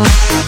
more.